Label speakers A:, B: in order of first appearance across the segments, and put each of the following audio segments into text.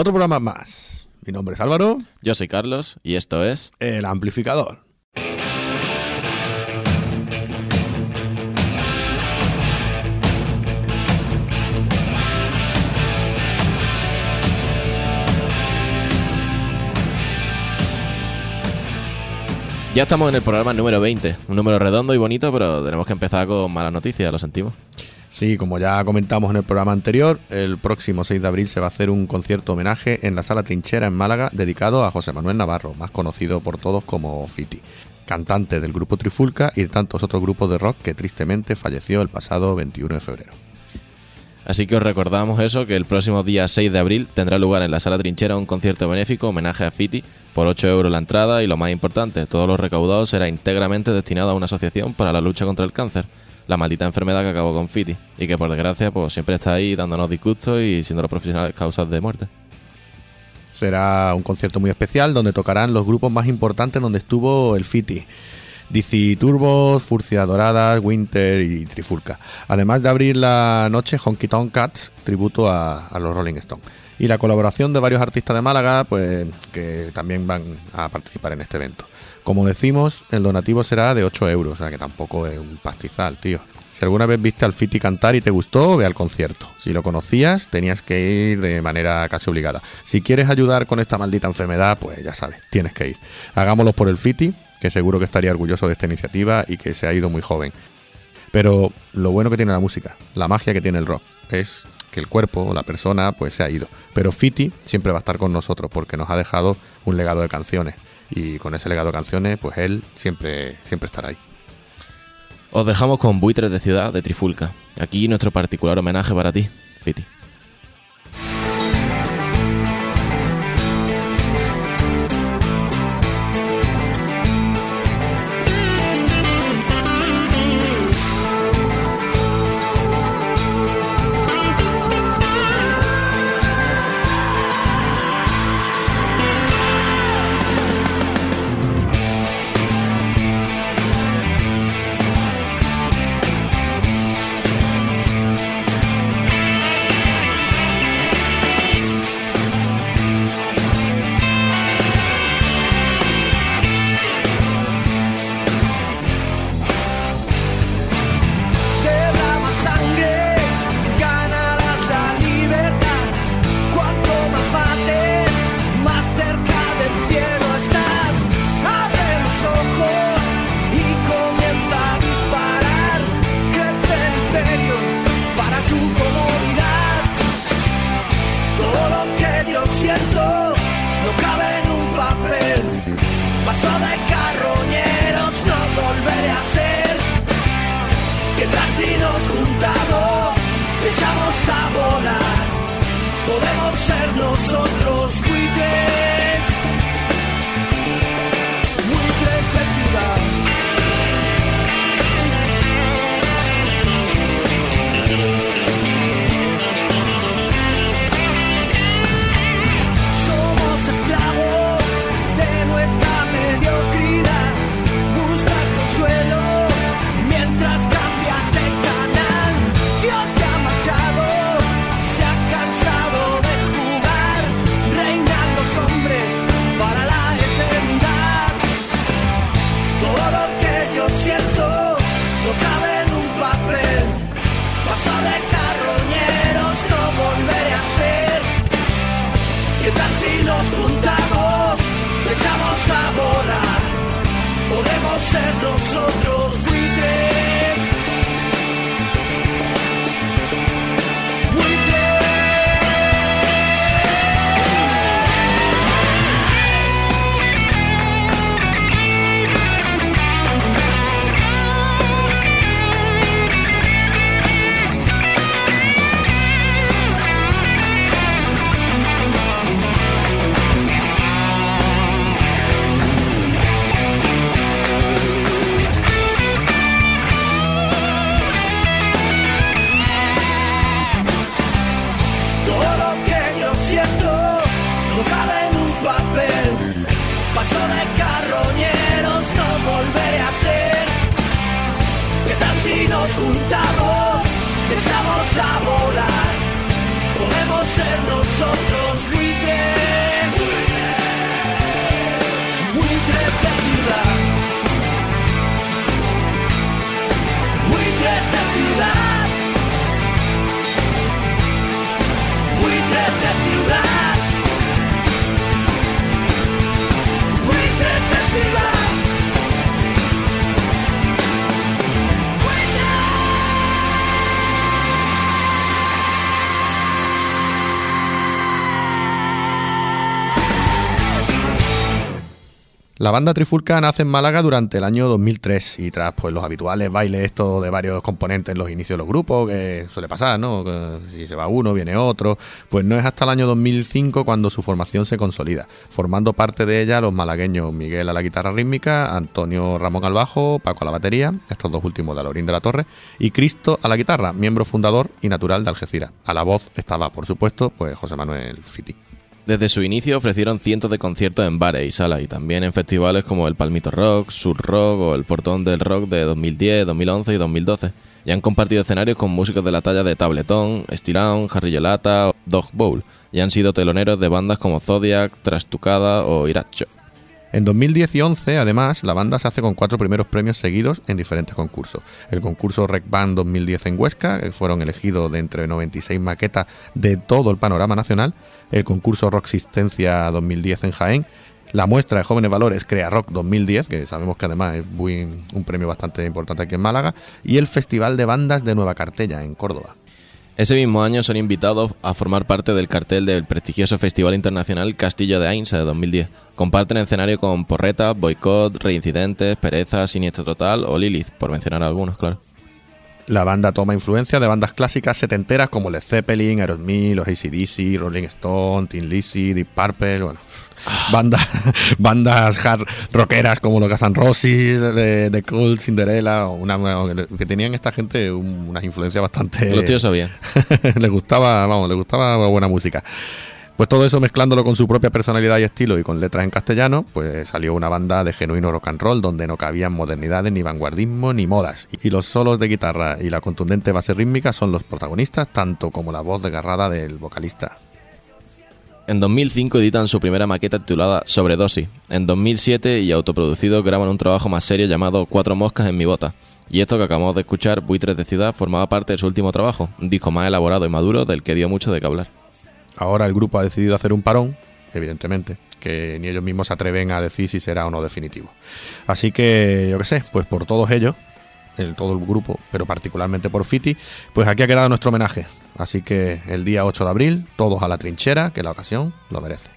A: Otro programa más. Mi nombre es Álvaro.
B: Yo soy Carlos y esto es
A: El Amplificador.
B: Ya estamos en el programa número 20, un número redondo y bonito, pero tenemos que empezar con malas noticias, lo sentimos.
A: Sí, como ya comentamos en el programa anterior, el próximo 6 de abril se va a hacer un concierto homenaje en la Sala Trinchera en Málaga dedicado a José Manuel Navarro, más conocido por todos como Fiti, cantante del grupo Trifulca y de tantos otros grupos de rock que tristemente falleció el pasado 21 de febrero.
B: Así que os recordamos eso, que el próximo día 6 de abril tendrá lugar en la Sala Trinchera un concierto benéfico homenaje a Fiti por 8 euros la entrada y lo más importante, todo lo recaudado será íntegramente destinado a una asociación para la lucha contra el cáncer, la maldita enfermedad que acabó con Fiti y que por desgracia pues siempre está ahí dándonos disgustos y siendo los profesionales causas de muerte.
A: Será un concierto muy especial donde tocarán los grupos más importantes donde estuvo el Fiti. DC Turbos, Furcia Doradas, Winter y Trifulca. Además de abrir la noche Honky Tonk Cats, tributo a, a los Rolling Stones. Y la colaboración de varios artistas de Málaga, pues que también van a participar en este evento. Como decimos, el donativo será de 8 euros, o sea que tampoco es un pastizal, tío. Si alguna vez viste al Fiti cantar y te gustó, ve al concierto. Si lo conocías, tenías que ir de manera casi obligada. Si quieres ayudar con esta maldita enfermedad, pues ya sabes, tienes que ir. Hagámoslo por el Fiti, que seguro que estaría orgulloso de esta iniciativa y que se ha ido muy joven. Pero lo bueno que tiene la música, la magia que tiene el rock, es que el cuerpo o la persona pues se ha ido. Pero Fiti siempre va a estar con nosotros porque nos ha dejado un legado de canciones. Y con ese legado de canciones, pues él siempre, siempre estará ahí.
B: Os dejamos con Buitres de Ciudad de Trifulca. Aquí nuestro particular homenaje para ti, Fiti.
C: La
A: banda Trifulca nace en Málaga durante el año 2003 y tras pues los habituales bailes estos de varios componentes en los inicios de los grupos, que suele pasar, ¿no? Si se va uno, viene otro, pues no es hasta el año 2005 cuando su formación se consolida, formando parte de ella los malagueños Miguel a la guitarra rítmica, Antonio Ramón al bajo, Paco a la batería, estos dos últimos de Alorín de la Torre, y Cristo a la guitarra, miembro fundador y natural de Algeciras. A la voz estaba, por supuesto, pues José Manuel Fiti.
D: Desde su inicio ofrecieron cientos de conciertos en bares y salas y también en festivales como el Palmito Rock, Sur Rock o el Portón del Rock de 2010, 2011 y 2012. Y han compartido escenarios con músicos de la talla de Tabletón, Estirón, Jarrillo Lata o Dog Bowl. Y han sido teloneros de bandas como Zodiac, Trastucada o Iracho.
A: En 2010 y 11, además, la banda se hace con cuatro primeros premios seguidos en diferentes concursos. El concurso Rec Band 2010 en Huesca, que fueron elegidos de entre 96 maquetas de todo el panorama nacional. El concurso Rock Existencia 2010 en Jaén. La muestra de jóvenes valores Crea Rock 2010, que sabemos que además es un premio bastante importante aquí en Málaga. Y el Festival de Bandas de Nueva Cartella en Córdoba.
D: Ese mismo año son invitados a formar parte del cartel del prestigioso Festival Internacional Castillo de Ainsa de 2010. Comparten escenario con Porreta, Boicot, Reincidentes, Pereza, Siniestro Total o Lilith, por mencionar algunos, claro.
A: La banda toma influencia de bandas clásicas setenteras como Led Zeppelin, Aerosmith, los ACDC, Rolling Stone, Tin Lizzy, Deep Purple, bueno, bandas, bandas hard rockeras como los Guns Roses, de, de Cool, Cinderella, una, que tenían esta gente unas influencias bastante.
D: Los tíos sabían.
A: les gustaba, vamos, les gustaba buena música. Pues todo eso mezclándolo con su propia personalidad y estilo y con letras en castellano, pues salió una banda de genuino rock and roll donde no cabían modernidades, ni vanguardismo, ni modas. Y los solos de guitarra y la contundente base rítmica son los protagonistas, tanto como la voz desgarrada del vocalista.
D: En 2005 editan su primera maqueta titulada Sobredosis. En 2007 y autoproducido graban un trabajo más serio llamado Cuatro moscas en mi bota. Y esto que acabamos de escuchar, Buitres de Ciudad, formaba parte de su último trabajo, un disco más elaborado y maduro del que dio mucho de qué hablar.
A: Ahora el grupo ha decidido hacer un parón, evidentemente, que ni ellos mismos se atreven a decir si será o no definitivo. Así que, yo qué sé, pues por todos ellos, el, todo el grupo, pero particularmente por Fiti, pues aquí ha quedado nuestro homenaje. Así que el día 8 de abril, todos a la trinchera, que la ocasión lo merece.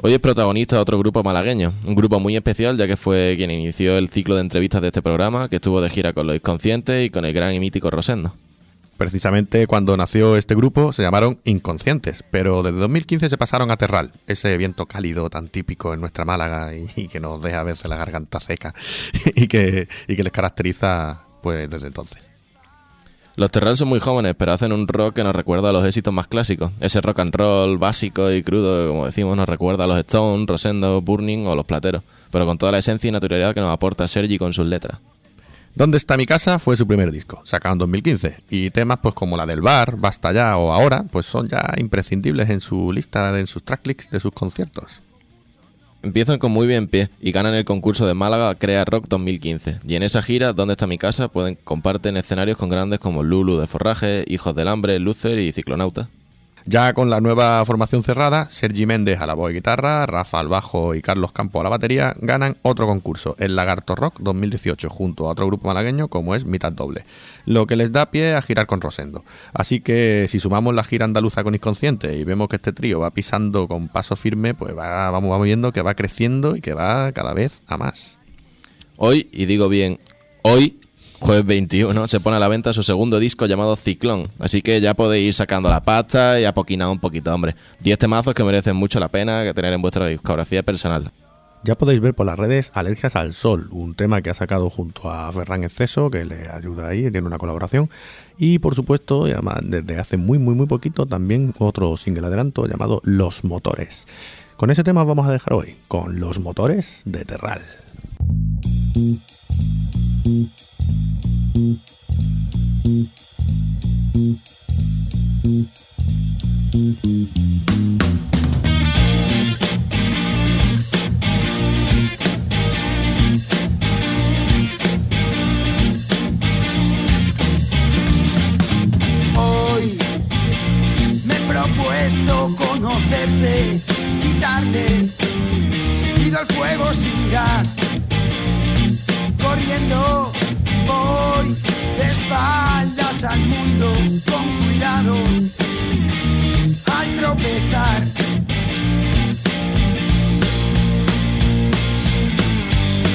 D: Hoy es protagonista otro grupo malagueño, un grupo muy especial ya que fue quien inició el ciclo de entrevistas de este programa, que estuvo de gira con los inconscientes y con el gran y mítico Rosendo.
A: Precisamente cuando nació este grupo se llamaron Inconscientes, pero desde 2015 se pasaron a Terral, ese viento cálido tan típico en nuestra Málaga y, que nos deja verse la garganta seca y que, y que les caracteriza pues desde entonces.
D: Los Terral son muy jóvenes, pero hacen un rock que nos recuerda a los éxitos más clásicos. Ese rock and roll básico y crudo, como decimos, nos recuerda a los Stones, Rosendo, Burning o los Plateros, pero con toda la esencia y naturalidad que nos aporta Sergi con sus letras.
A: ¿Dónde está mi casa? fue su primer disco, sacado en 2015. Y temas pues como la del bar, Basta ya o Ahora, pues son ya imprescindibles en su lista, en sus tracklists de sus conciertos.
D: Empiezan con muy bien pie y ganan el concurso de Málaga Crea Rock 2015. Y en esa gira, ¿Dónde está mi casa? pueden comparten escenarios con grandes como Lulu de Forraje, Hijos del Hambre, Lucer y Ciclonauta.
A: Ya con la nueva formación cerrada, Sergi Méndez a la voz y guitarra, Rafa al bajo y Carlos Campo a la batería ganan otro concurso, el Lagarto Rock 2018, junto a otro grupo malagueño como es Mitad Doble, lo que les da pie a girar con Rosendo. Así que si sumamos la gira andaluza con Inconsciente y vemos que este trío va pisando con paso firme, pues va, vamos viendo que va creciendo y que va cada vez a más.
D: Hoy, y digo bien, hoy jueves 21, se pone a la venta su segundo disco llamado Ciclón. Así que ya podéis ir sacando la pasta y apoquinar un poquito, hombre. 10 temazos que merecen mucho la pena que tener en vuestra discografía personal.
A: Ya podéis ver por las redes Alergias al Sol, un tema que ha sacado junto a Ferran Exceso, que le ayuda ahí, tiene una colaboración. Y por supuesto, desde hace muy, muy, muy poquito, también otro single adelanto llamado Los Motores. Con ese tema vamos a dejar hoy, con Los Motores de Terral.
E: Hoy me propuesto conocerte, quitarle, seguido al fuego sigas corriendo
F: voy de espaldas al mundo con cuidado al tropezar.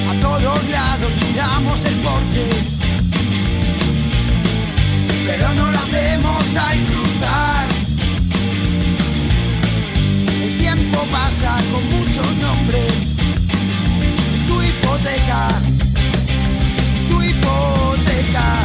F: A todos lados miramos el porche, pero no lo hacemos al cruzar. El tiempo pasa con muchos nombres. Tu hipoteca, hipoteca,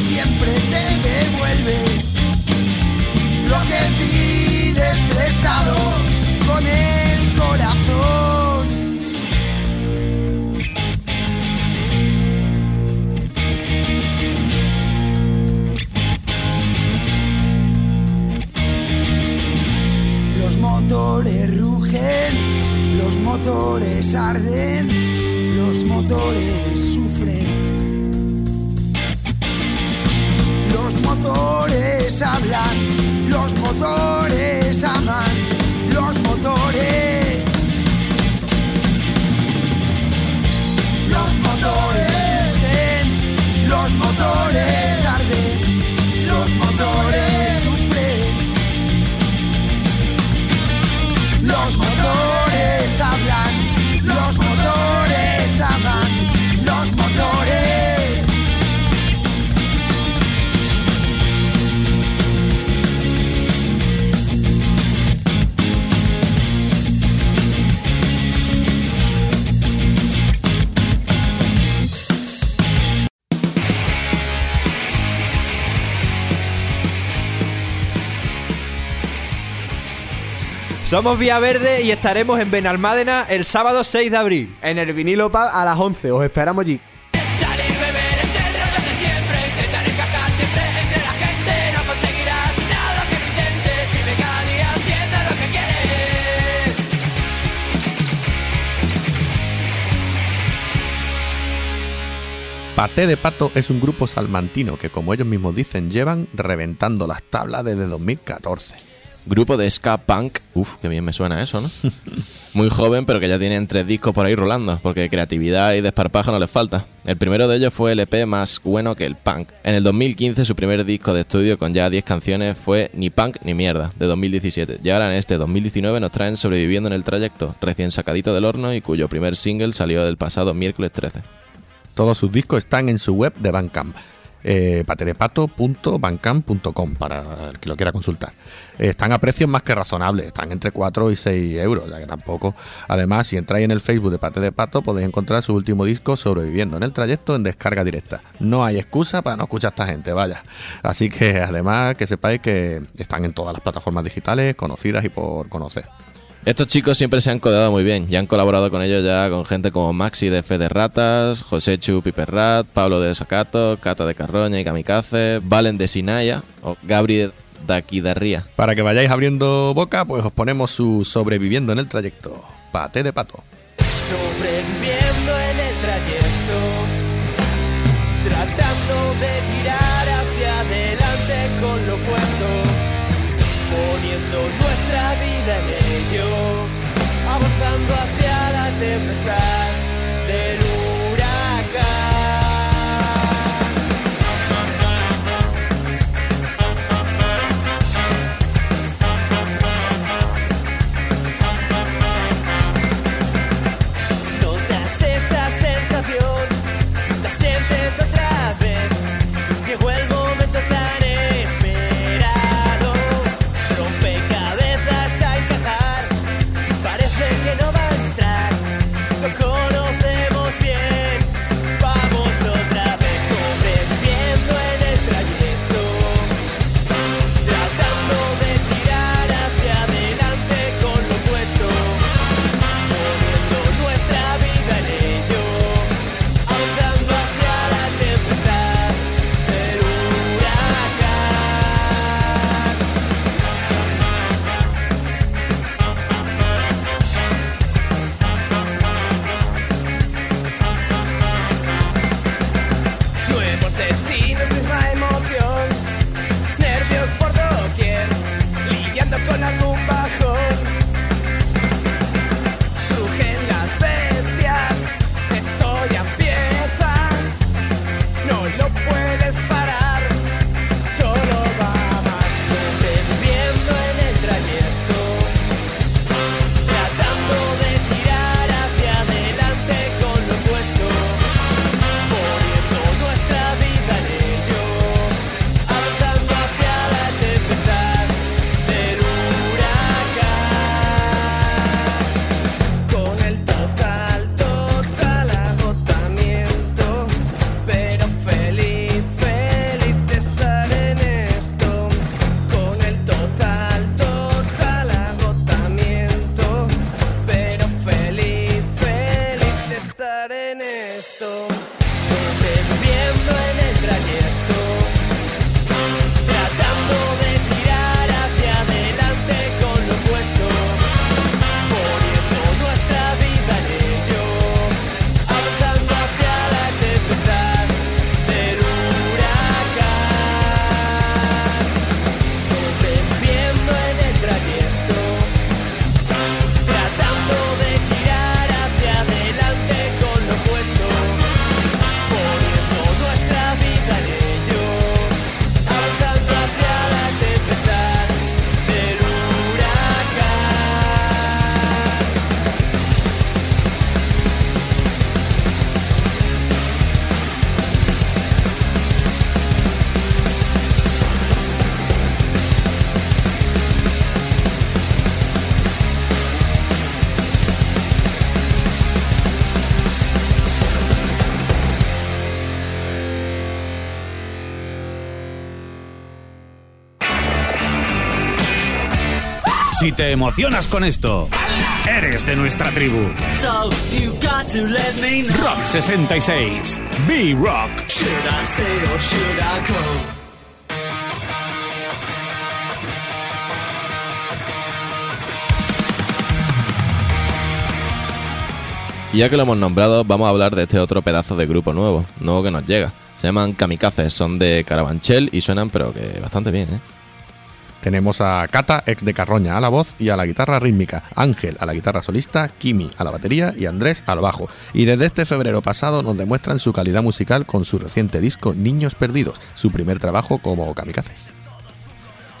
F: siempre te devuelve lo que pides prestado con el corazón. Los motores rugen, los motores arden, los motores hablan, los motores
G: Somos Vía Verde y estaremos en Benalmádena el sábado 6 de abril.
H: En el vinilo pub a las 11. Os esperamos allí.
E: Salir, beber es el rollo de siempre Intentar encajar siempre entre la gente No conseguirás nada que lo intentes Vive cada día haciendo lo que quieres
A: Paté de Pato es un grupo salmantino que, como ellos mismos dicen, llevan reventando las tablas desde 2014.
D: Grupo de ska punk. Uf, que bien me suena eso, ¿no? Muy joven, pero que ya tienen tres discos por ahí rolando, porque creatividad y desparpajo no les falta. El primero de ellos fue el EP más bueno que el punk. En el 2015 su primer disco de estudio con ya 10 canciones fue Ni Punk ni Mierda, de 2017. Y ahora en este 2019 nos traen Sobreviviendo en el Trayecto, recién sacadito del horno y cuyo primer single salió el pasado miércoles 13.
A: Todos sus discos están en su web de Bandcamp. Eh, patedepato.bandcamp.com para el que lo quiera consultar. Están a precios más que razonables, están entre 4 y 6 euros, ya que tampoco. Además, si entráis en el Facebook de Pate de Pato, podéis encontrar su último disco sobreviviendo en el trayecto en descarga directa. No hay excusa para no escuchar a esta gente, vaya. Así que además que sepáis que están en todas las plataformas digitales conocidas y por conocer.
D: Estos chicos siempre se han codado muy bien y han colaborado con ellos ya con gente como Maxi de Fe de Ratas, José Chu Piperrat, Pablo de Sacato, Cata de Carroña y Kamikaze, Valen de Sinaya o Gabriel de Aquidarría.
A: Para que vayáis abriendo boca, pues os ponemos su sobreviviendo en el trayecto. Pate de pato.
F: sobreviviendo en el trayecto, tratando de tirar hacia adelante con lo puesto.
E: poniendo nuestra vida en ello, avanzando hacia la tempestad
I: Si te emocionas con esto, eres de nuestra tribu.
E: So you got to let me know.
I: Rock 66. B-Rock.
E: Should I stay or should I go?
D: Y ya que lo hemos nombrado, vamos a hablar de este otro pedazo de grupo nuevo, nuevo que nos llega. Se llaman Kamikazes, son de Carabanchel y suenan pero que bastante bien, ¿eh?
A: Tenemos a Cata, ex de Carroña, a la voz y a la guitarra rítmica, Ángel a la guitarra solista, Kimi a la batería y Andrés al bajo. Y desde este febrero pasado nos demuestran su calidad musical con su reciente disco Niños Perdidos, su primer trabajo como kamikazes.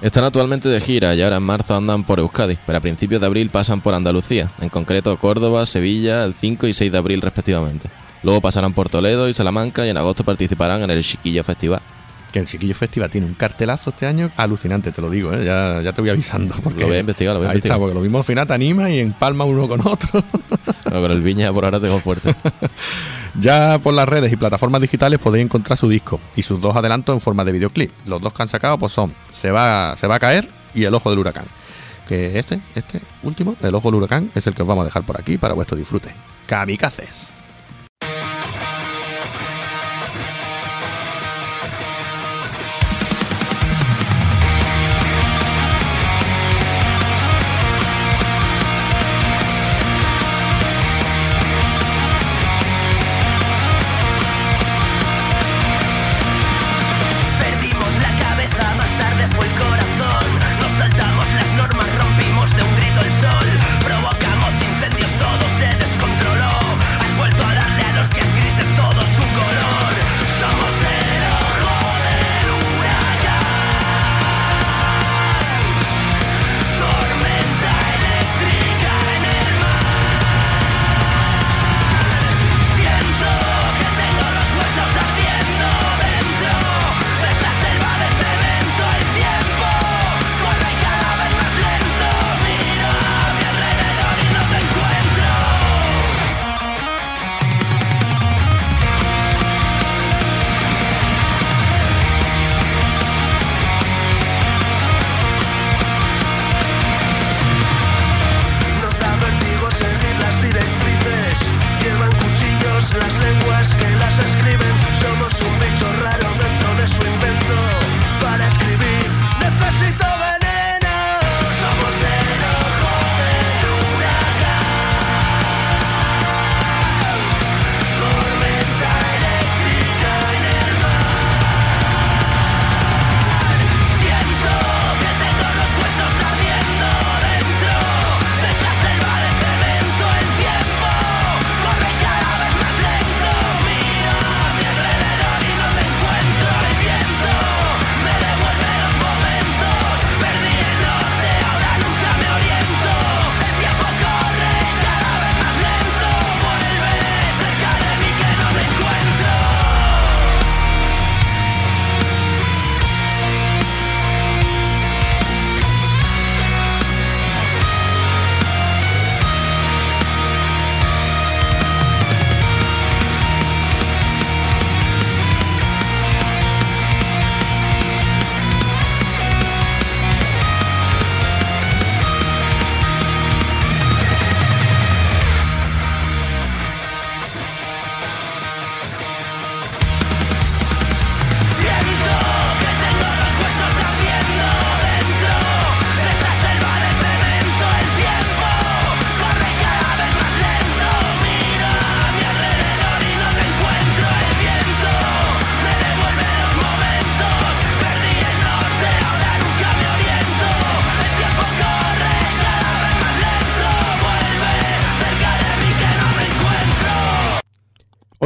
D: Están actualmente de gira y ahora en marzo andan por Euskadi, pero a principios de abril pasan por Andalucía, en concreto Córdoba, Sevilla, el 5 y 6 de abril respectivamente. Luego pasarán por Toledo y Salamanca y en agosto participarán en el Chiquillo Festival.
A: Que el Chiquillo Festival tiene un cartelazo este año alucinante, te lo digo, ¿eh? ya, ya te voy avisando. Porque
D: Lo voy a investigar, lo voy a
A: Ahí
D: investigar.
A: está, porque lo mismo al final te anima y empalma uno con otro.
D: Pero con el Viña por ahora tengo fuerte.
A: Ya por las redes y plataformas digitales podéis encontrar su disco y sus dos adelantos en forma de videoclip. Los dos que han sacado pues son Se va, se va a caer y El ojo del huracán. Que este, este último, El ojo del huracán, es el que os vamos a dejar por aquí para vuestro disfrute. Kamikazes.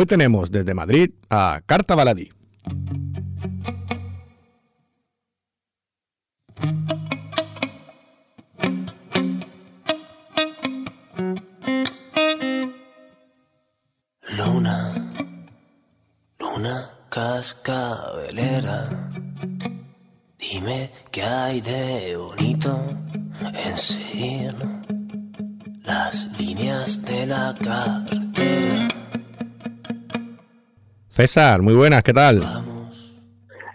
A: Tenemos desde Madrid a Carta Baladí.
J: Luna, luna cascabelera, dime qué hay de bonito en seguir las líneas de la carretera.
A: César, muy buenas, ¿qué tal?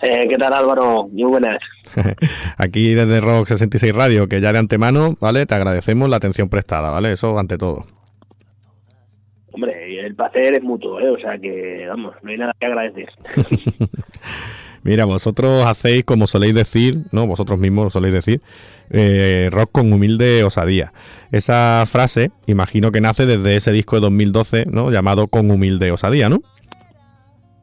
K: Eh, ¿Qué tal Álvaro? Muy buenas.
A: Aquí desde Rock 66 Radio, que ya de antemano, ¿vale? Te agradecemos la atención prestada, ¿vale? Eso ante todo.
K: Hombre, el placer es mutuo, ¿eh? O sea que, vamos, no hay nada que agradecer.
A: Mira, vosotros hacéis, como soléis decir, ¿no? Vosotros mismos soléis decir, eh, rock con humilde osadía. Esa frase, imagino que nace desde ese disco de 2012, ¿no? Llamado Con humilde osadía, ¿no?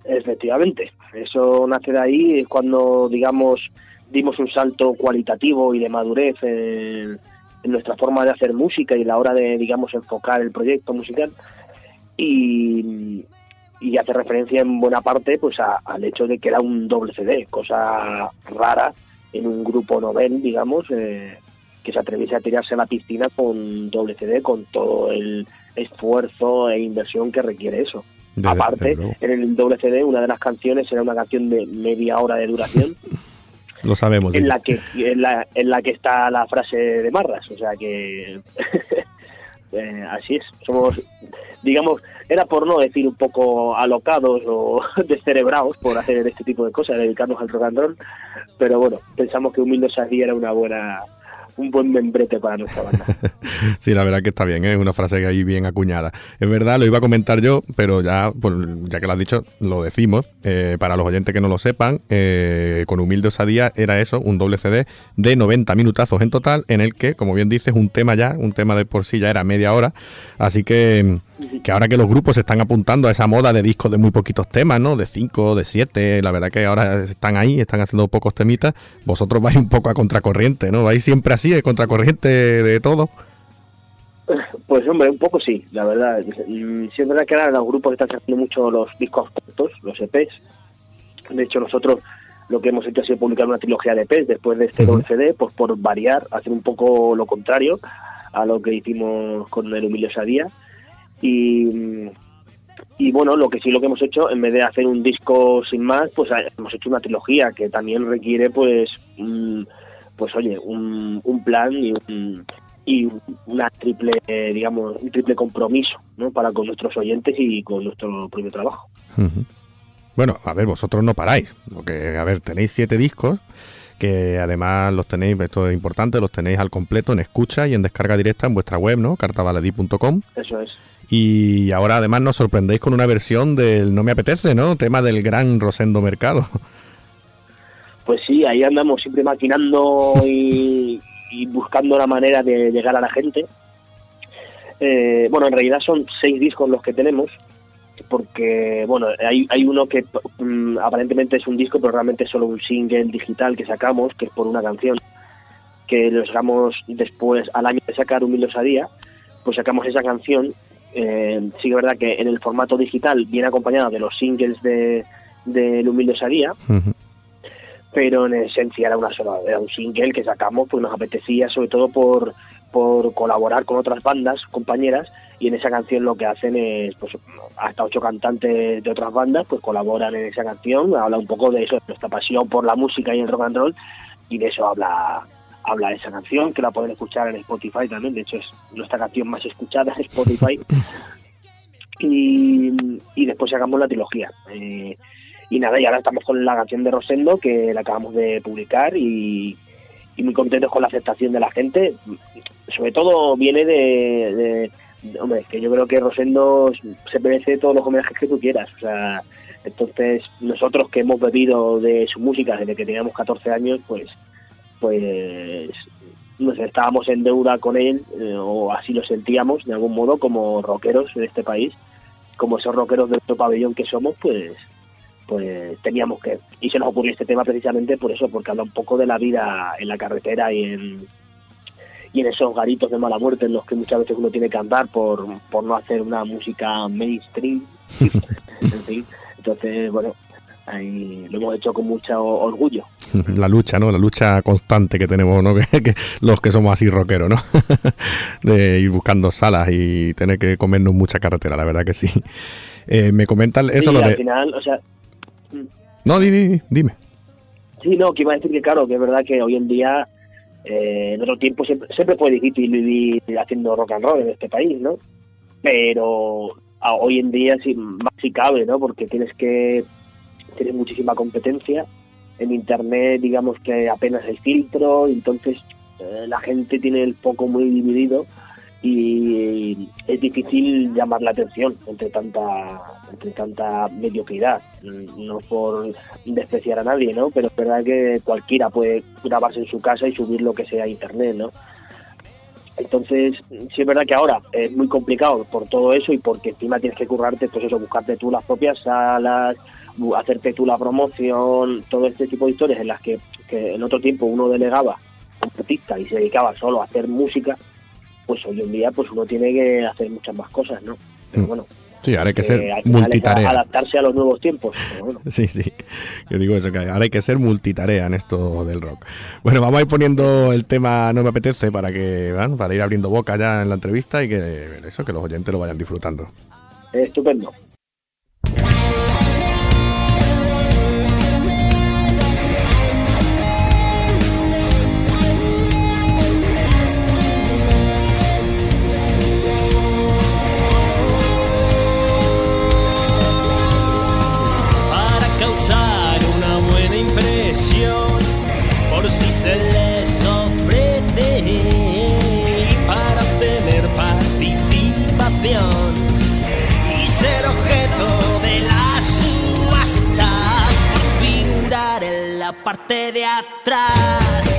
K: Efectivamente, eso nace de ahí, es cuando, digamos, dimos un salto cualitativo y de madurez en, nuestra forma de hacer música y la hora de, digamos, enfocar el proyecto musical. Y, y hace referencia en buena parte pues a- al hecho de que era un doble CD, cosa rara en un grupo novel, digamos, eh, que se atreviese a tirarse a la piscina con doble CD, con todo el esfuerzo e inversión que requiere eso.
A: Desde-
K: Aparte,
A: desde
K: en el doble CD, una de las canciones era una canción de media hora de duración,
A: Lo sabemos.
K: en la que en la, en la que está la frase de Marras, o sea que eh, así es, somos, digamos, era por no decir un poco alocados o descerebrados por hacer este tipo de cosas, dedicarnos al rock and roll, pero bueno, pensamos que Humilde Sadie era una buena, un buen membrete para nuestra banda.
A: Sí, la verdad que está bien, ¿eh? es una frase que ahí bien acuñada. Es verdad, lo iba a comentar yo, pero ya, pues, ya que lo has dicho, lo decimos. Eh, para los oyentes que no lo sepan, eh, con Humilde Osadía era eso, un doble CD de 90 minutazos en total, en el que, como bien dices, un tema ya, un tema de por sí ya era media hora. Así que, que ahora que los grupos se están apuntando a esa moda de discos de muy poquitos temas, ¿no? De 5, de 7, la verdad que ahora están ahí, están haciendo pocos temitas. Vosotros vais un poco a contracorriente, ¿no? Vais siempre así, a contracorriente de todo.
K: Pues hombre, un poco sí, la verdad. Mm, Sí es verdad que ahora los grupos están haciendo mucho los discos cortos, los EPs. De hecho, nosotros lo que hemos hecho ha sido publicar una trilogía de EPs después de este
A: Ujú.
K: doble CD, pues por variar, hacer un poco lo contrario a lo que hicimos con el Humilio Sadía. Y, y bueno, lo que sí lo que hemos hecho, en vez de hacer un disco sin más, pues hemos hecho una trilogía que también requiere pues un- pues oye, un, un plan y un, y una triple, digamos, un triple compromiso, ¿no? Para con nuestros oyentes y con nuestro propio trabajo.
A: Bueno, a ver, vosotros no paráis, porque, a ver, tenéis siete discos, que además los tenéis, esto es importante, los tenéis al completo en escucha y en descarga directa en vuestra web, ¿no? cartabaladí.com.
K: Eso es.
A: Y ahora además nos sorprendéis con una versión del No me apetece, ¿no? Tema del gran Rosendo Mercado.
K: Pues sí, ahí andamos siempre maquinando y, y buscando la manera de llegar a la gente. Eh, bueno, en realidad son seis discos los que tenemos, porque, bueno, hay, hay uno que mm, aparentemente es un disco, pero realmente es solo un single digital que sacamos, que es por una canción, que lo sacamos después, al año de sacar Un a Día, pues sacamos esa canción. Eh, sí que es verdad que en el formato digital viene acompañado de los singles de, de Humilde Sadía,
A: Ujú.
K: pero en esencia era una sola, era un single que sacamos, pues nos apetecía sobre todo por, por colaborar con otras bandas, compañeras, y en esa canción lo que hacen es, pues hasta ocho cantantes de otras bandas, pues colaboran en esa canción, habla un poco de eso, de nuestra pasión por la música y el rock and roll, y de eso habla habla esa canción, que la pueden escuchar en Spotify también, de hecho es nuestra canción más escuchada en Spotify. y, y después sacamos la trilogía. Eh, y nada, y ahora estamos con la canción de Rosendo, que la acabamos de publicar y, y muy contentos con la aceptación de la gente. Sobre todo viene de, de- de- hombre, que yo creo que Rosendo se merece todos los homenajes que tú quieras. O sea, entonces nosotros que hemos bebido de su música desde que teníamos 14 años, pues, pues, no sé, estábamos en deuda con él, eh, o así lo sentíamos de algún modo como rockeros de este país, como esos rockeros de otro pabellón que somos, pues pues teníamos que y se nos ocurrió este tema precisamente por eso porque habla un poco de la vida en la carretera y en y en esos garitos de mala muerte en los que muchas veces uno tiene que andar por, por no hacer una música mainstream en fin. Entonces, bueno, ahí lo hemos hecho con mucho orgullo.
A: La lucha, ¿no? La lucha constante que tenemos, ¿no? Que, que los que somos así rockeros, ¿no? de ir buscando salas y tener que comernos mucha carretera, la verdad que sí. Eh, me comentan eso
K: Sí,
A: lo
K: al
A: de...
K: final, o sea,
A: No, di- di- dime.
K: Sí, no, que iba a decir que claro, que es verdad que hoy en día, eh, en otro tiempo siempre, siempre fue difícil vivir haciendo rock and roll en este país, ¿no? Pero hoy en día sí, más si cabe, ¿no? Porque tienes que tienes muchísima competencia. En internet, digamos que apenas hay filtro, entonces eh, la gente tiene el foco muy dividido y es difícil llamar la atención entre tanta entre tanta mediocridad. No por despreciar a nadie no pero es verdad que cualquiera puede grabarse en su casa y subir lo que sea a internet no entonces sí es verdad que ahora es muy complicado por todo eso y porque encima tienes que currarte pues eso buscarte tú las propias salas hacerte tú la promoción todo este tipo de historias en las que, que en otro tiempo uno delegaba a un artista y se dedicaba solo a hacer música pues hoy en día pues uno tiene que hacer muchas más cosas, ¿no? Pero
A: Mm.
K: bueno,
A: Sí, ahora hay que
K: eh,
A: ser multitarea.
K: adaptarse a los nuevos tiempos. Pero bueno.
A: Sí, sí. Yo digo eso, que ahora hay que ser multitarea en esto del rock. Bueno, vamos a ir poniendo el tema No me apetece para que, bueno, para ir abriendo boca ya en la entrevista y que eso, que los oyentes lo vayan disfrutando.
K: Estupendo.
J: Parte de atrás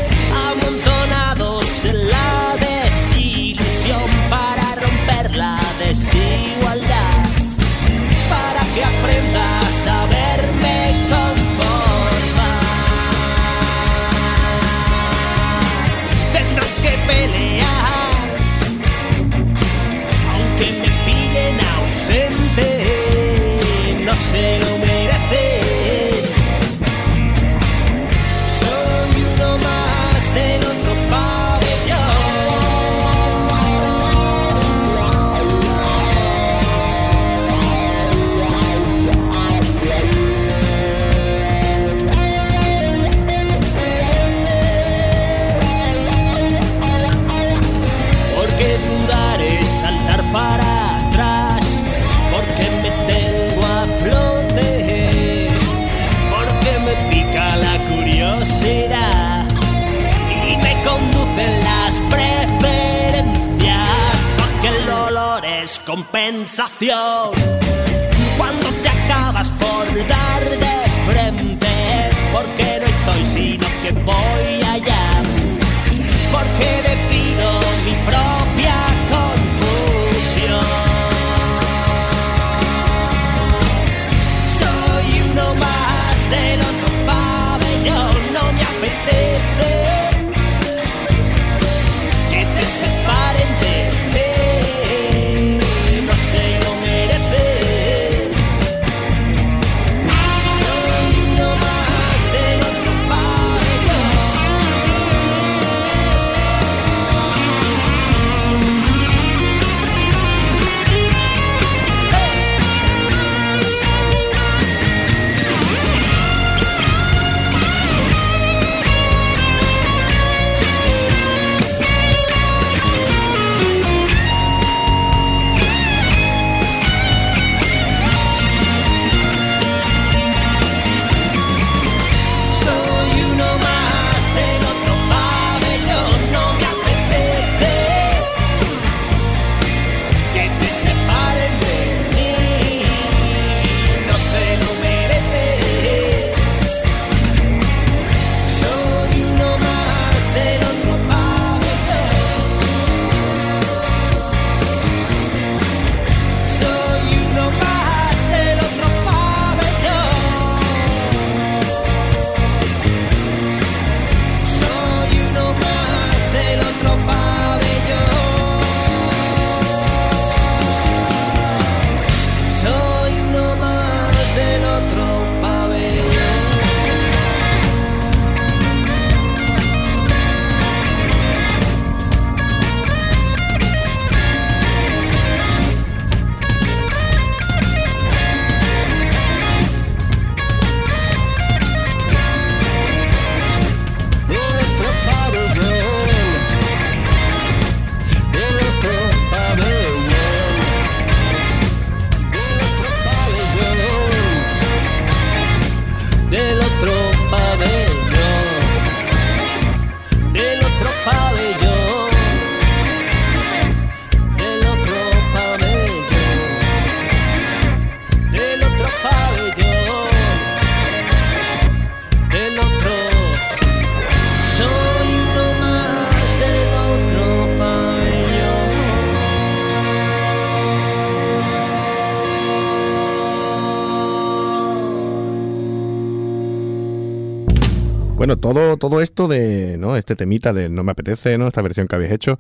A: Todo, todo esto de, ¿no? Este temita de no me apetece, ¿no? Esta versión que habéis hecho,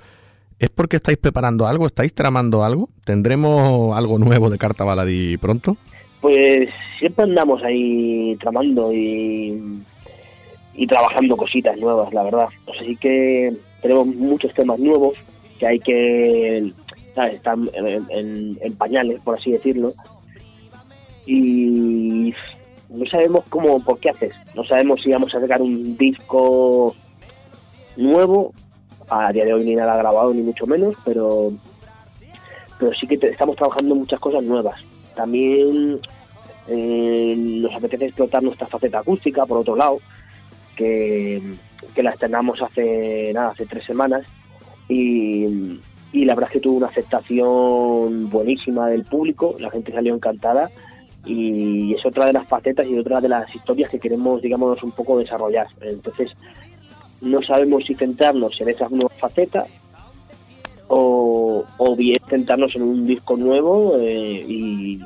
A: ¿es porque estáis preparando algo? ¿Estáis tramando algo? ¿Tendremos algo nuevo de Carta Baladí pronto?
K: Pues siempre andamos ahí tramando y, y trabajando cositas nuevas, la verdad. Así que tenemos muchos temas nuevos que hay que ¿sabes? están en, en- en pañales, por así decirlo. Y no sabemos cómo, por qué haces. No sabemos si vamos a sacar un disco nuevo. A día de hoy ni nada grabado, ni mucho menos, pero pero sí que estamos trabajando muchas cosas nuevas. También eh, nos apetece explotar nuestra faceta acústica, por otro lado, que, que la estrenamos hace nada, hace tres semanas, y, y la verdad es que tuvo una aceptación buenísima del público, la gente salió encantada, y es otra de las facetas y otra de las historias que queremos, digamos, un poco desarrollar. Entonces, no sabemos si centrarnos en esas nuevas facetas o, o bien centrarnos en un disco nuevo eh, y,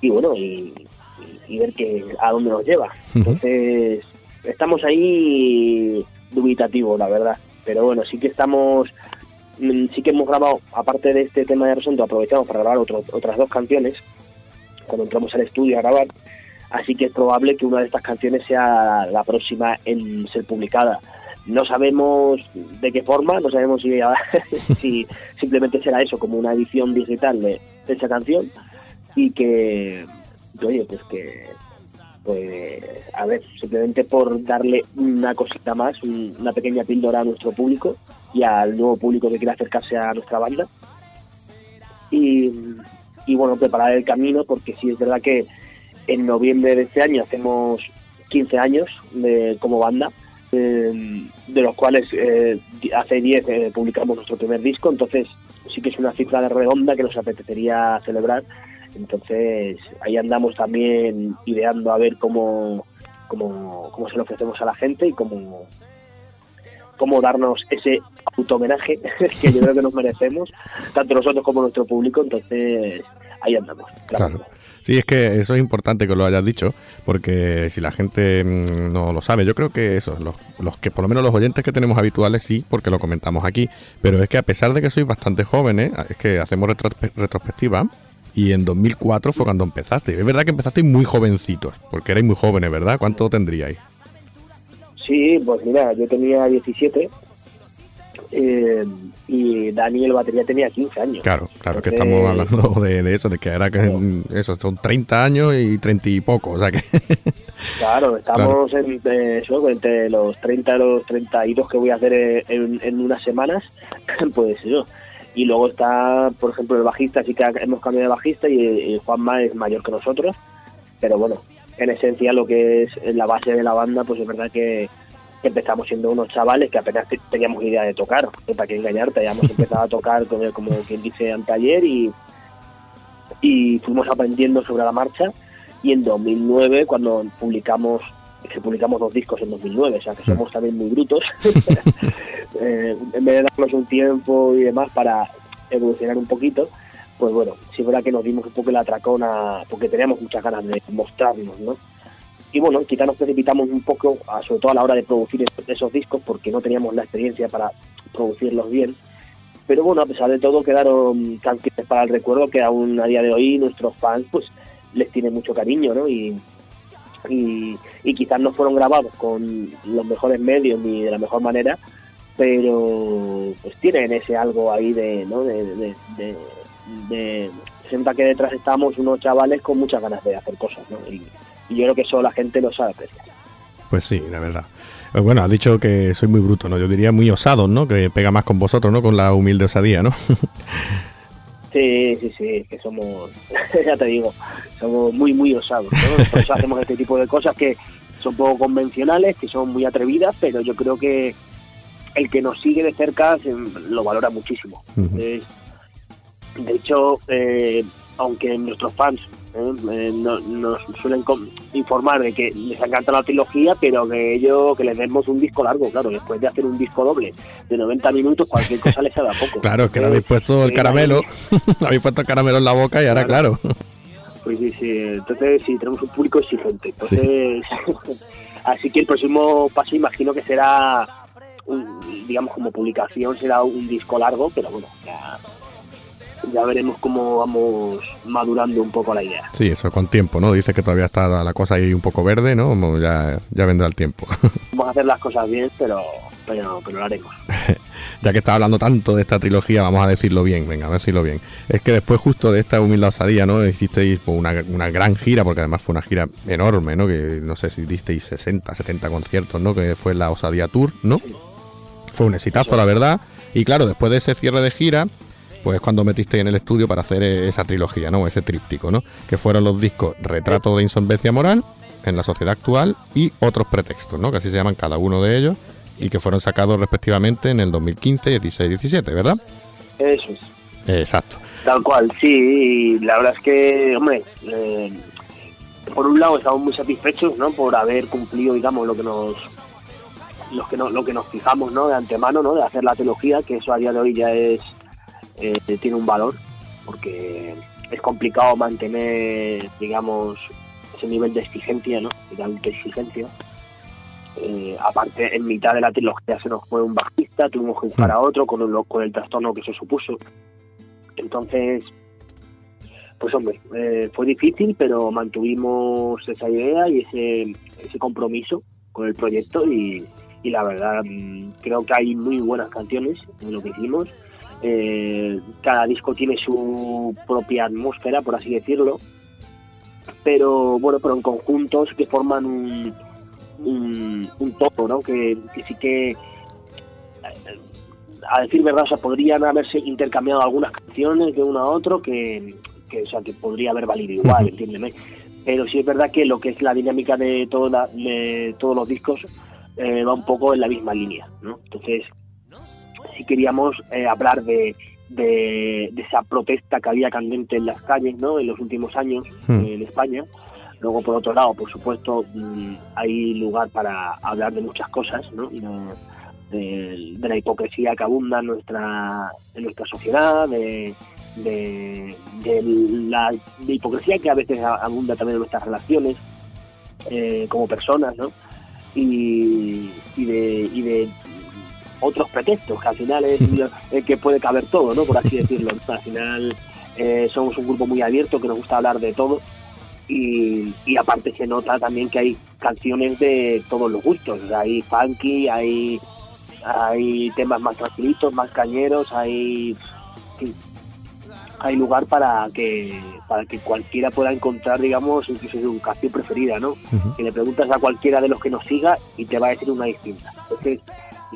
K: y bueno, y, ver que a dónde nos lleva. Entonces, estamos ahí dubitativos, la verdad. Pero bueno, sí que estamos, mm, sí que hemos grabado, aparte de este tema de Rosendo, aprovechamos para grabar otro- otras dos canciones cuando entramos al estudio a grabar. Así que es probable que una de estas canciones sea la próxima en ser publicada. No sabemos de qué forma, no sabemos si, si simplemente será eso, como una edición digital de, esa canción. Y que, oye, pues que, pues, a ver, simplemente por darle una cosita más, un- una pequeña píldora a nuestro público y al nuevo público que quiera acercarse a nuestra banda. Y, y bueno, preparar el camino, porque sí es verdad que en noviembre de este año hacemos 15 años de, como banda, eh, de los cuales eh, hace 10 eh, publicamos nuestro primer disco, entonces sí que es una cifra de redonda que nos apetecería celebrar. Entonces ahí andamos también ideando a ver cómo, cómo, cómo se lo ofrecemos a la gente y cómo, cómo darnos ese auto-homenaje que yo creo que nos merecemos, tanto nosotros como nuestro público. Entonces ahí andamos.
A: Claro. Sí, es que eso es importante que lo hayas dicho, porque si la gente mm, no lo sabe, yo creo que eso, los, los que por lo menos los oyentes que tenemos habituales sí, porque lo comentamos aquí, pero es que a pesar de que sois bastante jóvenes, es que hacemos retrospe- retrospectiva y en 2004 fue cuando empezaste. Es verdad que empezasteis muy jovencitos, porque erais muy jóvenes, ¿verdad? ¿Cuánto tendríais?
K: Sí, pues mira, yo tenía 17 eh, y Daniel Batería tenía 15 años.
A: Claro, claro, que
K: Entonces,
A: estamos hablando de, de eso, de que ahora que eso, son 30 años y 30 y poco, o sea que...
K: Claro, estamos En, eh, eso, entre los 30 y los 32 que voy a hacer eh, en, en unas semanas, pues eso. Y luego está, por ejemplo, el bajista, sí que hemos cambiado de bajista y, y Juanma es mayor que nosotros, pero bueno, en esencia lo que es la base de la banda, pues es verdad que empezamos siendo unos chavales que apenas te- teníamos idea de tocar, para qué engañarte, ya hemos empezado a tocar como, como quien dice al taller y, y fuimos aprendiendo sobre la marcha. Y en 2009 cuando publicamos que publicamos dos discos en 2009 o sea que somos también muy brutos eh, en vez de darnos un tiempo y demás para evolucionar un poquito pues bueno sí es verdad que nos dimos un poco el atracón a- porque teníamos muchas ganas de mostrarnos no y bueno quizá nos precipitamos un poco a- sobre todo a la hora de producir esos, discos porque no teníamos la experiencia para producirlos bien pero bueno, a pesar de todo quedaron canciones para el recuerdo que aún a día de hoy nuestros fans pues les tiene mucho cariño, ¿no? Y, y, y quizás no fueron grabados con los mejores medios ni de la mejor manera, pero pues tienen ese algo ahí de, ¿no? De, de, de, de- sienta que detrás estamos unos chavales con muchas ganas de hacer cosas, ¿no? Y, y yo creo que eso la gente lo sabe apreciar.
A: Pues sí, la verdad. Eh, Bueno, has dicho que soy muy bruto, ¿no? Yo diría muy osado, ¿no? Que pega más con vosotros, ¿no? Con la humilde osadía, ¿no?
K: Sí, sí, sí, que somos, ya te digo, somos muy, muy osados. ¿no? Por eso hacemos este tipo de cosas que son poco convencionales, que son muy atrevidas, pero yo creo que el que nos sigue de cerca lo valora muchísimo. De hecho, eh, aunque nuestros fans ¿eh? Eh, no- nos suelen informar de que les encanta la trilogía, pero que ellos que les demos un disco largo, claro, después de hacer un disco doble de 90 minutos, cualquier cosa les da poco.
A: Claro, que le
K: Eh,
A: habéis puesto el
K: eh,
A: caramelo, le habéis puesto el caramelo en la boca y ahora, claro.
K: Pues sí, sí, entonces sí, tenemos un público exigente. Entonces, Así que el próximo paso imagino que será, un- digamos, como publicación, será un disco largo, pero bueno, ya, ya veremos cómo vamos madurando un poco la idea.
A: Sí, eso con tiempo, ¿no? Dice que todavía está la cosa ahí un poco verde, ¿no? Ya, ya vendrá el tiempo.
K: Vamos a hacer las cosas bien, pero, pero, pero lo haremos.
A: ya que estaba hablando tanto de esta trilogía, vamos a decirlo bien, venga, a decirlo bien. Es que después justo de esta humilde osadía, ¿no? Hicisteis pues, una, una gran gira, porque además fue una gira enorme, ¿no? Que no sé si disteis 60, 70 conciertos, ¿no? Que fue la Osadía Tour, ¿no? Fue un exitazo, la verdad. Y claro, después de ese cierre de gira, pues es cuando metiste en el estudio para hacer eh, esa trilogía, ¿no? Ese tríptico, ¿no? Que fueron los discos Retrato de Insolvencia Moral en la sociedad actual y otros pretextos, ¿no? Que así se llaman cada uno de ellos y que fueron sacados respectivamente en el 2015, 16, 17, ¿verdad?
K: Eso es.
A: Exacto.
K: Tal cual, sí, y la verdad es que, hombre, eh, por un lado estamos muy satisfechos, ¿no? Por haber cumplido, digamos, lo que nos lo que, no- lo que nos fijamos, ¿no? De antemano, ¿no? De hacer la trilogía, que eso a día de hoy ya es eh, tiene un valor, porque es complicado mantener, digamos, ese nivel de exigencia, ¿no? De alta exigencia. Eh, aparte, en mitad de la trilogía se nos fue un bajista, tuvimos que buscar a otro con, el- con el trastorno que eso supuso. Entonces, pues hombre, eh, fue difícil, pero mantuvimos esa idea y ese, ese compromiso con el proyecto y, y la verdad mm, creo que hay muy buenas canciones en lo que hicimos. Eh, cada disco tiene su propia atmósfera, por así decirlo, pero bueno, pero en conjuntos que forman un, un, un todo, ¿no? Que, que sí que eh, a decir verdad, o sea, podrían haberse intercambiado algunas canciones de uno a otro que, que, o sea, que podría haber valido igual, entiéndeme. Pero sí es verdad que lo que es la dinámica de, toda, de todos los discos eh, va un poco en la misma línea, ¿no? Entonces, sí queríamos eh, hablar de, de, de esa protesta que había candente en las calles, ¿no? En los últimos años
A: Hmm.
K: eh, en España. Luego, por otro lado, por supuesto, mm, hay lugar para hablar de muchas cosas, ¿no? Y de, la hipocresía que abunda en nuestra, en nuestra sociedad, de, de, de la de hipocresía que a veces abunda también en nuestras relaciones eh, como personas, ¿no? Y, y, de, y de otros pretextos, que al final es el que puede caber todo, ¿no? Por así decirlo. Al final eh, somos un grupo muy abierto que nos gusta hablar de todo y, y aparte se nota también que hay canciones de todos los gustos. Hay funky, hay, hay temas más tranquilitos, más cañeros, hay hay lugar para que para que cualquiera pueda encontrar, digamos, incluso su canción preferida, ¿no? Que le preguntas a cualquiera de los que nos siga y te va a decir una distinta. Entonces,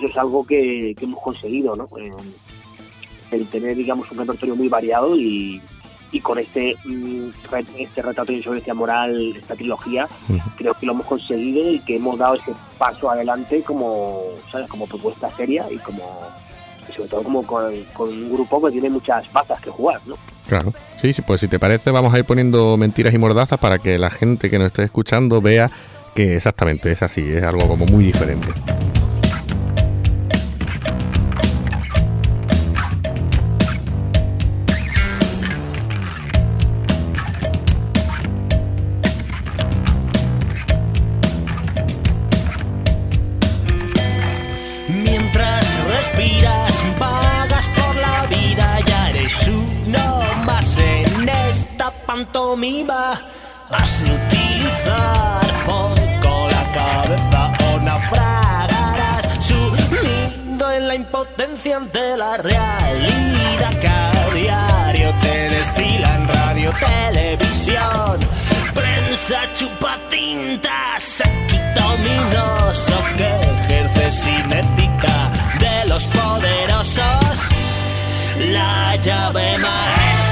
K: eso es algo que, que hemos conseguido, ¿no? Eh, el tener, digamos, un repertorio muy variado y, y con este mm, este retrato de insolencia moral, esta trilogía, creo que lo hemos conseguido y que hemos dado ese paso adelante como, ¿sabes? como propuesta seria y como y sobre todo como con, con un grupo que tiene muchas bazas que jugar, ¿no?
A: Claro. Sí, sí, pues si te parece, vamos a ir poniendo mentiras y mordazas para que la gente que nos esté escuchando vea que exactamente es así, es algo como muy diferente.
J: Esta pantomima. Has de utilizar poco la cabeza o naufragarás sumido en la impotencia ante la realidad que a diario te destila en radio, televisión, prensa, chupa tintas, séquito ominoso que ejerce sin ética de los poderosos la llave maestra.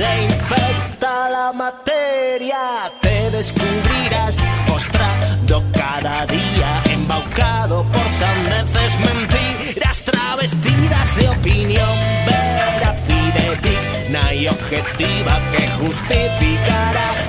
J: se infecta la materia, te descubrirás postrado cada día, embaucado por sandeces, mentiras travestidas de opinión veraz y digna y objetiva que justificará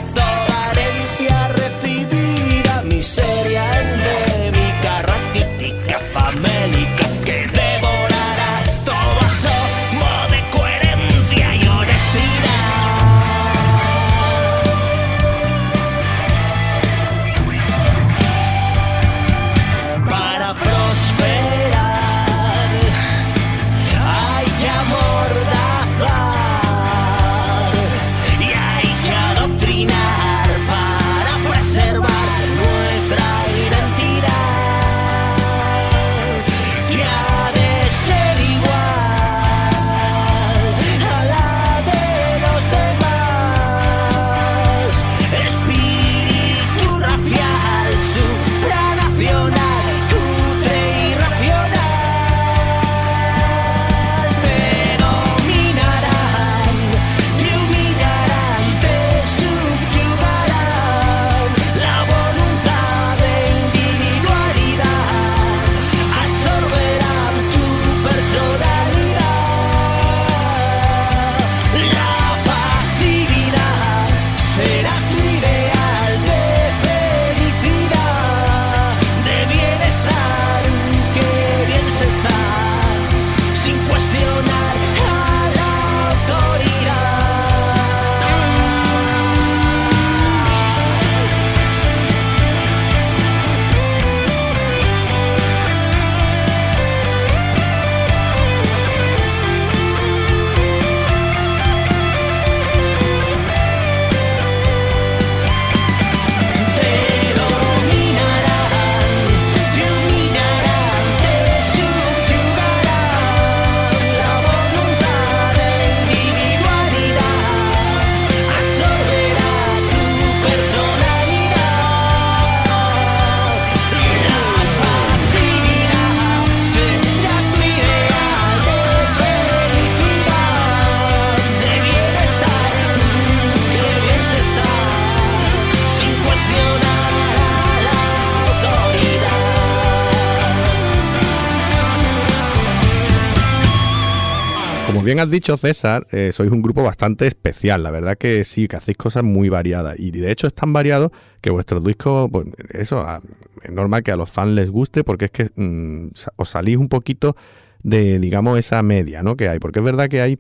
A: has dicho, César, eh, sois un grupo bastante especial. La verdad que sí, que hacéis cosas muy variadas. Y de hecho es tan variado que vuestros discos, pues, eso, a- es normal que a los fans les guste porque es que mm, os salís un poquito de, digamos, esa media, ¿no? Que hay. Porque es verdad que hay,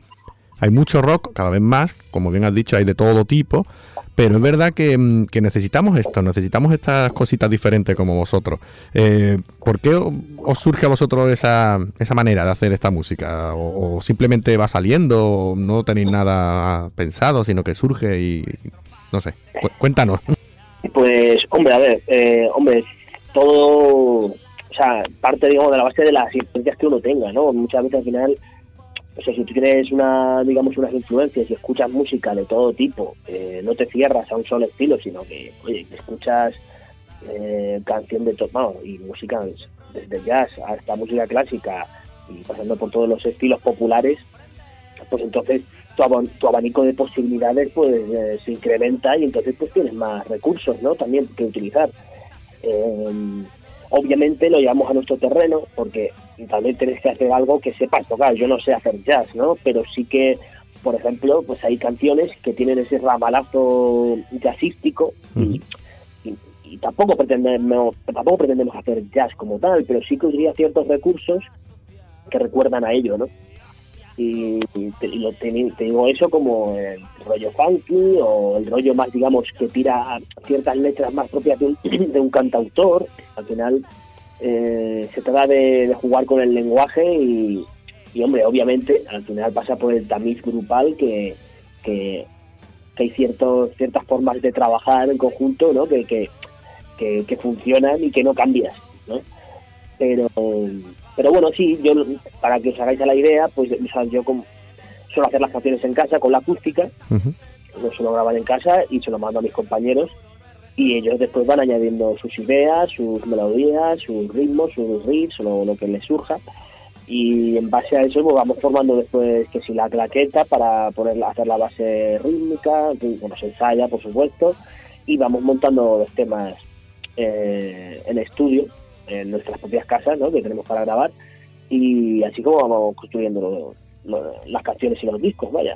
A: hay mucho rock, cada vez más. Como bien has dicho, hay de todo tipo. Pero es verdad que, mm, necesitamos esto, necesitamos estas cositas diferentes como vosotros. Eh, ¿Por qué os surge a vosotros esa, esa manera de hacer esta música? ¿O, o simplemente va saliendo? ¿No tenéis nada pensado, sino que surge y... No sé, cu- cuéntanos.
K: Pues, hombre, a ver, eh, hombre, todo, o sea, parte, digamos, de la base de las influencias que uno tenga, ¿no? Muchas veces al final, o sea, si tú tienes una, digamos, unas influencias y escuchas música de todo tipo, eh, no te cierras a un solo estilo, sino que, oye, escuchas eh, canción de todo, y música desde jazz hasta música clásica y pasando por todos los estilos populares, pues entonces tu, tu abanico de posibilidades pues eh, se incrementa y entonces pues tienes más recursos no también que utilizar. Eh, obviamente lo llevamos a nuestro terreno porque también tienes que hacer algo que sepas tocar. Yo no sé hacer jazz no pero sí que por ejemplo pues hay canciones que tienen ese ramalazo jazzístico y, y- y tampoco pretendemos tampoco pretendemos hacer jazz como tal pero sí que usaría ciertos recursos que recuerdan a ello no y, y lo- te- te digo eso como el rollo funky o el rollo más, digamos, que tira a ciertas letras más propias de un, de un cantautor. Al final eh, se trata de, jugar con el lenguaje y, hombre, obviamente, al final pasa por el tamiz grupal que, que, que hay ciertos, ciertas formas de trabajar en conjunto ¿no? que, que, que funcionan y que no cambias. ¿no? Pero, pero bueno, sí, yo para que os hagáis a la idea, pues o sea, yo como, suelo hacer las canciones en casa con la acústica, lo suelo grabar en casa y se lo mando a mis compañeros. Y ellos después van añadiendo sus ideas, sus melodías, sus ritmos, sus riffs, lo, lo que les surja. Y en base a eso pues, vamos formando después que si la claqueta para poner hacer la base rítmica, bueno, se ensaya por supuesto. Y vamos montando los temas eh, en estudio, en nuestras propias casas, ¿no? Que tenemos para grabar y así como vamos construyendo las canciones y los discos, vaya.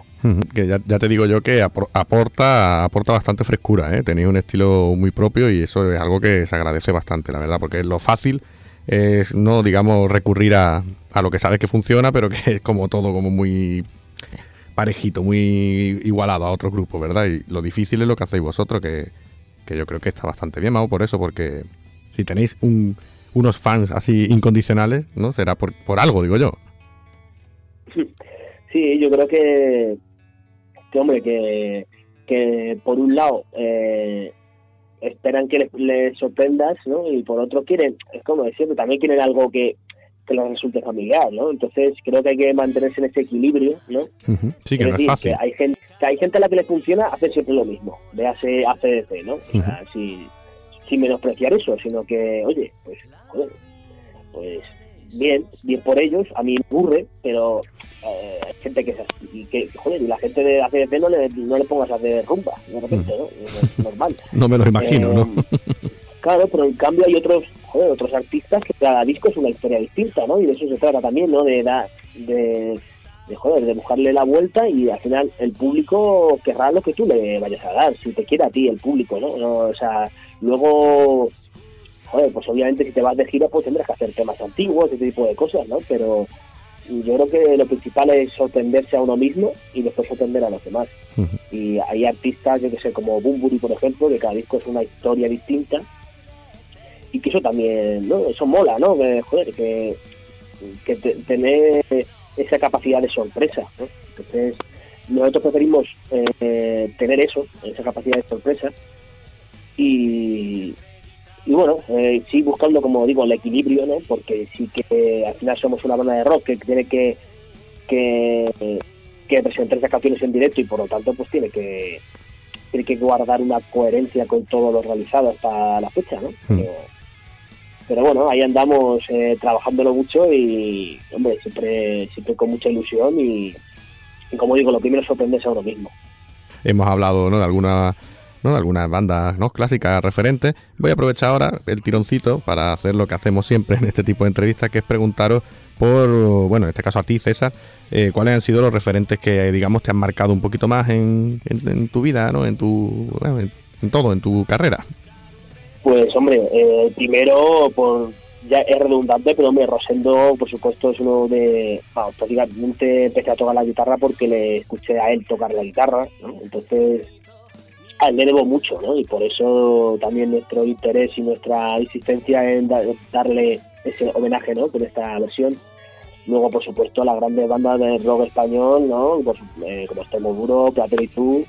A: Que ya, te digo yo que apor- aporta, aporta bastante frescura, ¿eh? Tenéis un estilo muy propio y eso es algo que se agradece bastante, la verdad, porque lo fácil es no, digamos, recurrir a, a lo que sabes que funciona, pero que es como todo, como muy parejito, muy igualado a otros grupos, ¿verdad? Y lo difícil es lo que hacéis vosotros, que, que yo creo que está bastante bien, vamos, por eso, porque si tenéis un- unos fans así incondicionales, ¿no? Será por, por algo, digo yo.
K: Sí, yo creo que, que hombre, que, que por un lado eh, esperan que les, les sorprendas, ¿no? Y por otro quieren, es como decir, también quieren algo que, que les resulte familiar, ¿no? Entonces creo que hay que mantenerse en ese equilibrio, ¿no?
A: Sí, que no es fácil.
K: que hay gente, que hay gente a la que le funciona hacer siempre lo mismo, véase ACDC, ¿no? O sea, si- sin menospreciar eso, sino que, oye, pues, joder, pues bien, bien por ellos, a mí me aburre, pero eh, hay gente que es así, y que, joder, y la gente de ACDC no le, no le pongas a hacer rumba, de repente, ¿no? Es normal.
A: No me lo imagino, ¿no?
K: Eh, Claro, pero en cambio hay otros, joder, otros artistas que cada disco es una historia distinta, ¿no? Y de eso se trata también, ¿no? De, dar- de, de, joder, de buscarle la vuelta y al final el público querrá lo que tú le vayas a dar, si te quiere a ti el público, ¿no? No, o sea, luego, joder, pues obviamente si te vas de gira pues tendrás que hacer temas antiguos, ese tipo de cosas, ¿no? Pero yo creo que lo principal es sorprenderse a uno mismo y después sorprender a los demás. Y hay artistas, yo que sé, como Bumburi, por ejemplo, que cada disco es una historia distinta y que eso también, ¿no? Eso mola, ¿no? Que, joder, que, que te- tener esa capacidad de sorpresa, ¿no? Entonces, nosotros preferimos eh, tener eso, esa capacidad de sorpresa y, y bueno, eh, sí buscando, como digo, el equilibrio, ¿no? Porque sí que al final somos una banda de rock que tiene que, que, que presentar esas canciones en directo y por lo tanto pues tiene que tiene que guardar una coherencia con todo lo realizado hasta la fecha, ¿no? Pero, pero bueno, ahí andamos eh, trabajándolo mucho y, hombre, siempre, siempre con mucha ilusión y, y como digo, lo primero es sorprenderse a uno mismo.
A: hemos hablado ¿no? de alguna ¿no? algunas bandas ¿no? clásicas referentes. Voy a aprovechar ahora el tironcito para hacer lo que hacemos siempre en este tipo de entrevistas, que es preguntaros por, bueno, en este caso a ti, César, eh, cuáles han sido los referentes que, digamos, te han marcado un poquito más en, en- tu vida, ¿no? En tu, bueno, en, en todo, en tu carrera.
K: Pues hombre, eh, primero por ya es redundante, pero hombre, Rosendo, por supuesto, es uno de, vamos, prácticamente empecé a tocar la guitarra porque le escuché a él tocar la guitarra, ¿no? Entonces, a él le debo mucho, ¿no? Y por eso también nuestro interés y nuestra insistencia en da- darle ese homenaje, ¿no? Con esta versión. Luego, por supuesto, la grande banda de rock español, ¿no? Su- eh, como Extremo Duro, Platero y tú,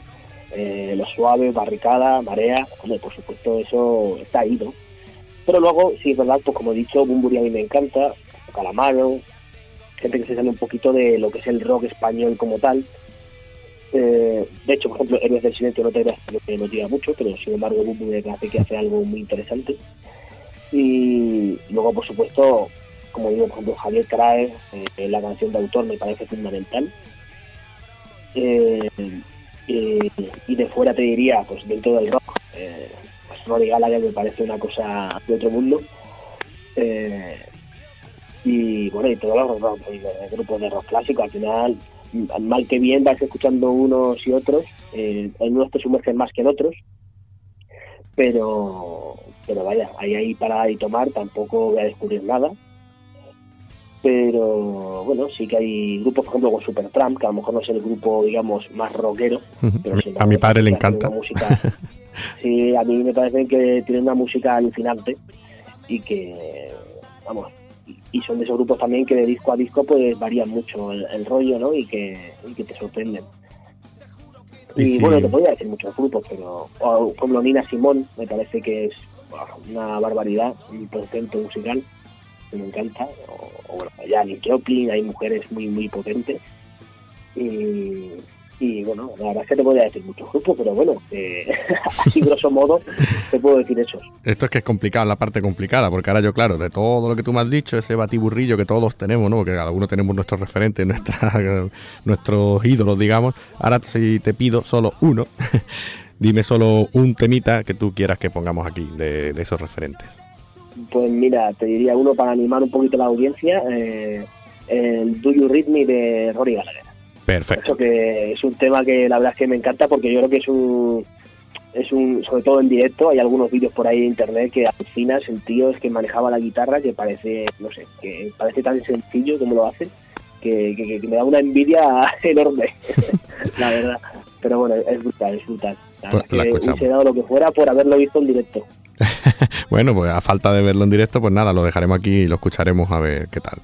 K: eh, Los Suaves, Barricada, Marea, hombre, por supuesto eso está ahí, ¿no? Pero luego, sí es verdad, pues como he dicho, Bumburi a mí me encanta, Calamaro, gente que se sale un poquito de lo que es el rock español como tal. Eh, de hecho, por ejemplo, Héroes del Silencio no te creas que motiva mucho, pero sin embargo Bumburi me parece que hace algo muy interesante. Y luego, por supuesto, como digo, por ejemplo, Javier Crae, eh, la canción de autor me parece fundamental. Eh, y, de fuera te diría, pues dentro del rock, pues Rory Gallagher me parece una cosa de otro mundo. Y bueno, y todos los y los grupos de rock clásico, al final, mal que bien vas escuchando unos y otros, eh, en unos te sumergen más que en otros, pero pero vaya, ahí ahí para y tomar tampoco voy a descubrir nada. Pero bueno, sí que hay grupos, por ejemplo, con Supertramp, que a lo mejor no es el grupo, digamos, más rockero. Pero
A: A mi- a padre le encanta.
K: música- sí, a mí me parece que tienen una música alucinante y que, vamos, y- son de esos grupos también que de disco a disco pues varían mucho el, el rollo, ¿no? Y que, y que te sorprenden.
A: Y
K: bueno, te podría decir muchos grupos, pero o, por ejemplo Nina Simón me parece que es una barbaridad, un potente musical que me encanta. O, o bueno, ya Joplin, hay mujeres muy muy potentes. Y, y bueno, la verdad es que te podría decir muchos grupos, pero bueno, eh, así grosso modo te puedo decir eso.
A: Esto es que es complicado, la parte complicada, porque ahora yo, claro, de todo lo que tú me has dicho, ese batiburrillo que todos tenemos, ¿no? Porque cada uno tenemos nuestros referentes, nuestra, nuestros ídolos, digamos. Ahora si te pido solo uno, Dime solo un temita que tú quieras que pongamos aquí de, de esos referentes.
K: Pues mira, te diría uno para animar un poquito la audiencia, eh, el Do You Read Me de Rory Gallagher.
A: Perfecto.
K: Eso que es un tema que la verdad es que me encanta porque yo creo que es un, es un sobre todo en directo, hay algunos vídeos por ahí en internet que alucinas, el tío es que manejaba la guitarra que parece, no sé, que parece tan sencillo como lo hacen, que, que- que me da una envidia enorme, la verdad. Pero bueno, es brutal, es brutal. La
A: Pues la
K: que hubiese dado lo que fuera por haberlo visto en directo.
A: Bueno, pues a falta de verlo en directo, pues nada, lo dejaremos aquí y lo escucharemos a ver qué tal.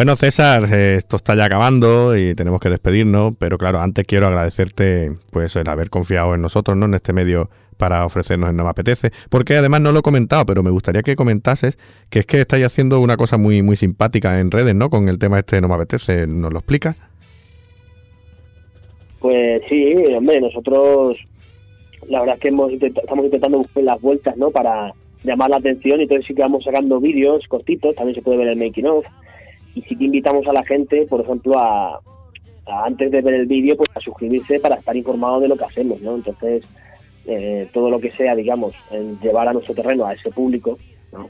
A: Bueno, César, eh, esto está ya acabando y tenemos que despedirnos, pero claro, antes quiero agradecerte pues el haber confiado en nosotros, ¿no? En este medio para ofrecernos el No Me Apetece, porque además no lo he comentado, pero me gustaría que comentases que es que estáis haciendo una cosa muy muy simpática en redes, ¿no? Con el tema este de No Me Apetece, ¿nos lo explicas?
K: Pues sí, hombre, nosotros la verdad es que hemos estamos intentando buscar las vueltas, ¿no? Para llamar la atención y entonces sí que vamos sacando vídeos cortitos, también se puede ver el making of y sí que invitamos a la gente, por ejemplo, a, antes de ver el vídeo, pues a suscribirse para estar informado de lo que hacemos, ¿no? Entonces, eh, todo lo que sea, digamos, en llevar a nuestro terreno a ese público, ¿no?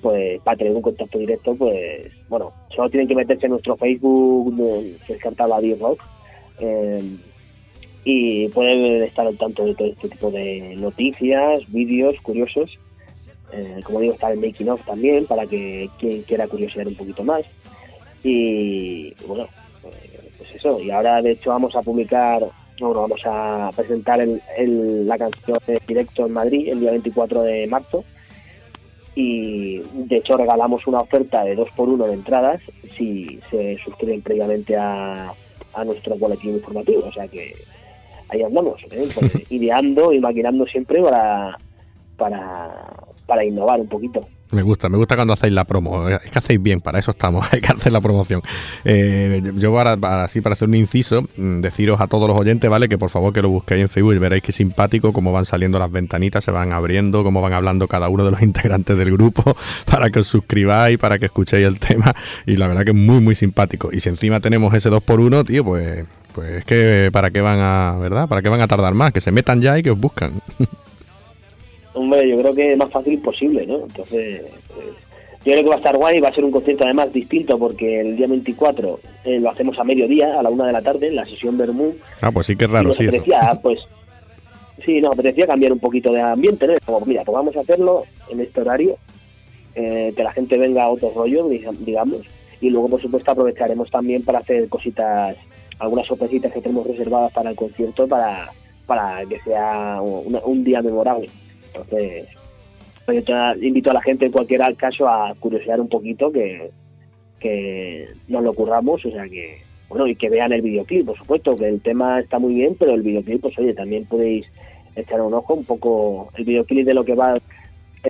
K: Pues para tener un contacto directo, pues, bueno, solo tienen que meterse en nuestro Facebook, de- que es Cartaba Rock, eh, y pueden estar al tanto de todo este tipo de noticias, vídeos curiosos. Eh, como digo, está el making of también para que quien quiera curiosear un poquito más. Y bueno, eh, pues eso. Y ahora de hecho vamos a publicar, bueno, vamos a presentar el, el- la canción en directo en Madrid el día 24 de marzo. Y de hecho regalamos una oferta de 2 por 1 de entradas si se suscriben previamente a, a nuestro boletín informativo. O sea que ahí andamos, ¿eh? Pues, ideando y maquinando siempre para, para, para innovar un poquito.
A: Me gusta, me gusta cuando hacéis la promo. Es que hacéis bien, para eso estamos, hay que hacer la promoción. Eh, yo para, para- así para hacer un inciso, mm, deciros a todos los oyentes, ¿vale? Que por favor que lo busquéis en Facebook y veréis que simpático cómo van saliendo las ventanitas, se van abriendo, cómo van hablando cada uno de los integrantes del grupo, para que os suscribáis, para que escuchéis el tema. Y la verdad que es muy, muy simpático. Y si encima tenemos ese 2x1, tío, pues, pues es que para qué van a, ¿verdad? ¿Para qué van a tardar más? Que se metan ya y que os buscan.
K: Hombre, yo creo que es más fácil imposible, ¿no? Entonces, pues, yo creo que va a estar guay, va a ser un concierto además distinto porque el día 24 eh, lo hacemos a mediodía, a la una de la tarde, en la sesión Bermú.
A: Ah, pues sí
K: y
A: raro,
K: nos
A: sí, eso.
K: apetecía, pues, sí, nos apetecía cambiar un poquito de ambiente, ¿no? Como, mira, pues vamos a hacerlo en este horario, eh, que la gente venga a otro rollo, diga- digamos, y luego, por supuesto, aprovecharemos también para hacer cositas, algunas sorpresitas que tenemos reservadas para el concierto para, para que sea una- un día memorable. Entonces, pues yo te invito a la gente en cualquier caso a curiosear un poquito, que, que nos lo curramos, o sea que, bueno, y que vean el videoclip, por supuesto, que el tema está muy bien, pero el videoclip, pues oye, también podéis echar un ojo un poco, el videoclip de lo que va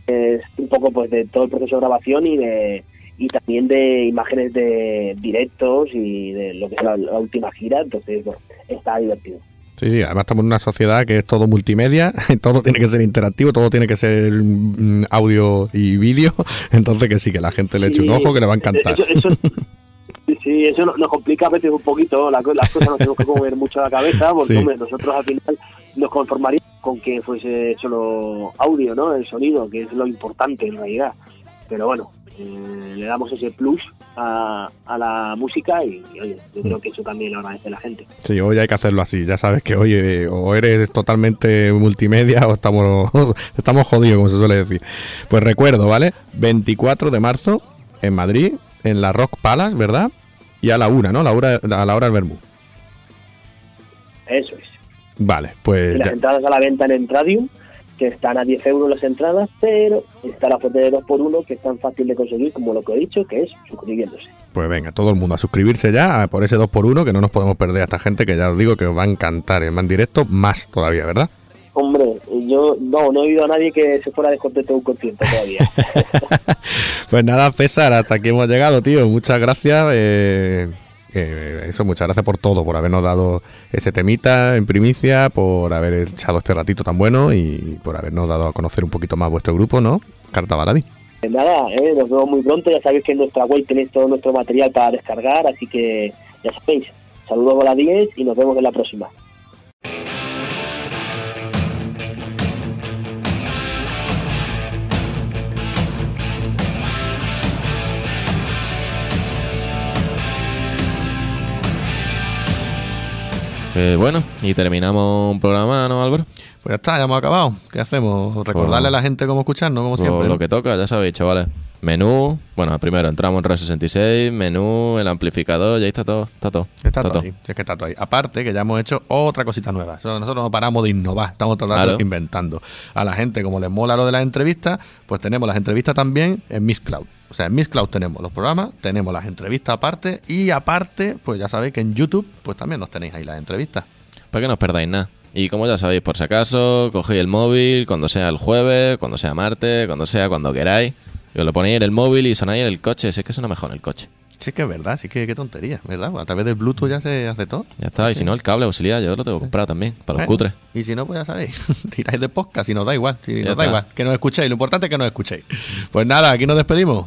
K: es un poco pues de todo el proceso de grabación y de y también de imágenes de directos y de lo que es la, la última gira, entonces, bueno, está divertido.
A: Sí, sí, además estamos en una sociedad que es todo multimedia, todo tiene que ser interactivo, todo tiene que ser mm, audio y vídeo, entonces que sí, que la gente le eche un
K: Sí,
A: ojo, que le va a encantar.
K: Eso, eso- sí, sí, eso nos, complica a veces un poquito, la co- las cosas nos tenemos que mover mucho la cabeza, porque
A: Sí.
K: hombre, nosotros al final nos conformaríamos con que fuese solo audio, ¿no? El sonido, que es lo importante en realidad. Pero bueno, eh, le damos ese plus a, a la música y, y, oye, yo creo que eso también lo agradece la gente.
A: Sí, hoy hay que hacerlo así, ya sabes que oye, o eres totalmente multimedia o estamos, estamos jodidos, como se suele decir. Pues recuerdo, ¿vale? 24 de marzo en Madrid, en la Rock Palace, ¿verdad? Y a la una, ¿no? La hora, a la hora del Bermú.
K: Eso es.
A: Vale,
K: Y
A: pues
K: las
A: ya.
K: entradas a la venta en Entradium, que están a 10 euros las entradas, pero está la foto de 2 por 1 que es tan fácil de conseguir como lo que he dicho, que es suscribiéndose.
A: Pues venga, todo el mundo a suscribirse ya por ese 2x1 que no nos podemos perder a esta gente que ya os digo que os va a encantar en más directo, más todavía, ¿verdad?
K: Hombre, yo no, no he oído a nadie que se fuera descontento de un concierto todavía.
A: Pues nada, César, hasta aquí hemos llegado, tío. Muchas gracias. eh, eh, eso, muchas gracias por todo, por habernos dado ese temita en primicia, por haber echado este ratito tan bueno y por habernos dado a conocer un poquito más vuestro grupo, ¿no? Carta Baladi.
K: Nada, eh, nos vemos muy pronto, ya sabéis que en nuestra web tenéis todo nuestro material para descargar, así que ya sabéis. Saludos a la 10 y nos vemos en la próxima.
D: Eh, bueno, y terminamos un programa, ¿no, Álvaro?
A: Pues ya está, ya hemos acabado. ¿Qué hacemos? ¿Recordarle a la gente cómo escucharnos, como
D: Pues
A: siempre?
D: lo que toca, ya sabéis, chavales. Menú, bueno, primero entramos en Red 66, menú, el amplificador, y ahí está todo, está todo.
A: Está todo ahí, sí, es que está todo ahí. Aparte que ya hemos hecho otra cosita nueva. Nosotros no paramos de innovar, estamos todo
D: Claro.
A: inventando. A la gente, como les mola lo de las entrevistas, pues tenemos las entrevistas también en Miss Cloud. O sea, en Miss Cloud tenemos los programas, tenemos las entrevistas aparte y aparte, pues ya sabéis que en YouTube pues también nos tenéis ahí las entrevistas.
D: Para que no os perdáis nada. Y como ya sabéis, por si acaso, cogéis el móvil cuando sea el jueves, cuando sea martes, cuando sea cuando queráis. Y os lo ponéis en el móvil y sonáis en el coche. Si es que suena mejor en el coche.
A: Sí que es verdad, sí que qué tontería, ¿verdad? A través del Bluetooth ya se hace todo.
D: Ya está. Y si no, el cable auxiliar yo lo tengo comprado también, para los cutres.
A: Y si no, pues ya sabéis, tiráis de podcast y nos da igual. Si nos da igual, que nos escuchéis. Lo importante es que nos escuchéis. Pues nada, aquí nos despedimos.